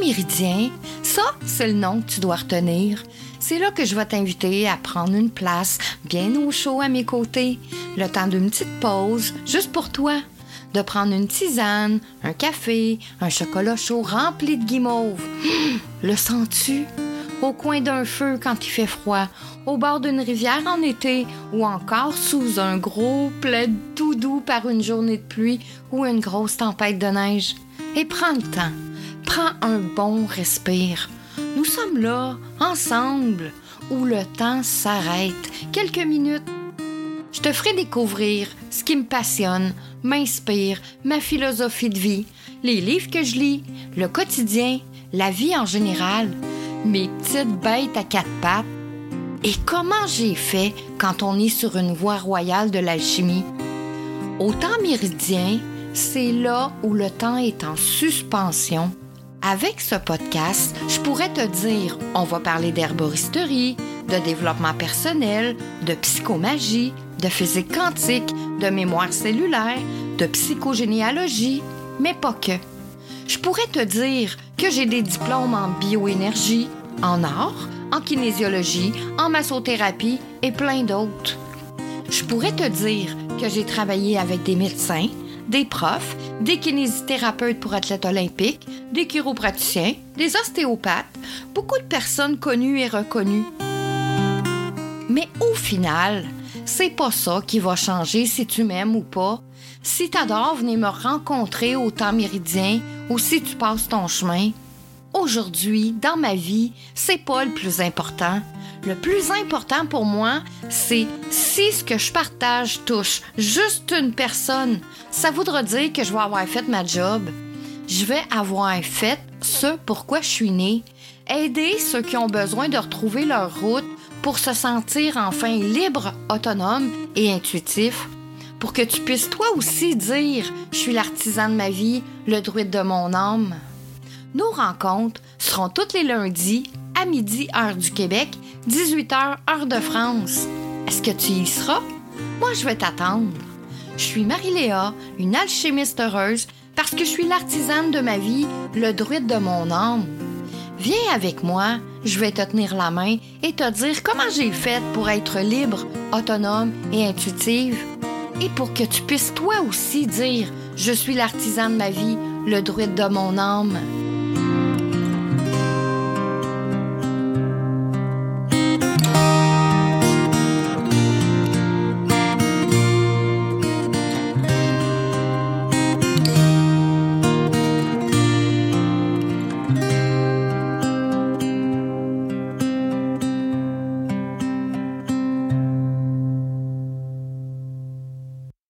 méridien, ça, c'est le nom que tu dois retenir. C'est là que je vais t'inviter à prendre une place bien au chaud à mes côtés, le temps d'une petite pause, juste pour toi. De prendre une tisane, un café, un chocolat chaud rempli de guimauve. Le sens-tu? Au coin d'un feu quand il fait froid, au bord d'une rivière en été, ou encore sous un gros plaid tout doux par une journée de pluie ou une grosse tempête de neige. Et prends le temps. Prends un bon respire. Nous sommes là, ensemble, où le temps s'arrête. Quelques minutes. Je te ferai découvrir ce qui me passionne, m'inspire, ma philosophie de vie, les livres que je lis, le quotidien, la vie en général, mes petites bêtes à quatre pattes. Et comment j'ai fait quand on est sur une voie royale de l'alchimie? Au temps méridien, c'est là où le temps est en suspension avec ce podcast, je pourrais te dire, on va parler d'herboristerie, de développement personnel, de psychomagie, de physique quantique, de mémoire cellulaire, de psychogénéalogie, mais pas que. Je pourrais te dire que j'ai des diplômes en bioénergie, en art, en kinésiologie, en massothérapie et plein d'autres. Je pourrais te dire que j'ai travaillé avec des médecins, des profs, des kinésithérapeutes pour athlètes olympiques, des chiropraticiens, des ostéopathes, beaucoup de personnes connues et reconnues. Mais au final, c'est pas ça qui va changer si tu m'aimes ou pas. Si t'adores venir me rencontrer au temps méridien ou si tu passes ton chemin. Aujourd'hui, dans ma vie, c'est pas le plus important. Le plus important pour moi, c'est si ce que je partage touche juste une personne, ça voudra dire que je vais avoir fait ma job. Je vais avoir fait ce pourquoi je suis née. Aider ceux qui ont besoin de retrouver leur route pour se sentir enfin libre, autonome et intuitif. Pour que tu puisses toi aussi dire Je suis l'artisan de ma vie, le druide de mon âme. Nos rencontres seront tous les lundis à midi, heure du Québec, 18h, heure de France. Est-ce que tu y seras? Moi, je vais t'attendre. Je suis Marie-Léa, une alchimiste heureuse, parce que je suis l'artisane de ma vie, le druide de mon âme. Viens avec moi, je vais te tenir la main et te dire comment j'ai fait pour être libre, autonome et intuitive. Et pour que tu puisses toi aussi dire Je suis l'artisan de ma vie, le druide de mon âme.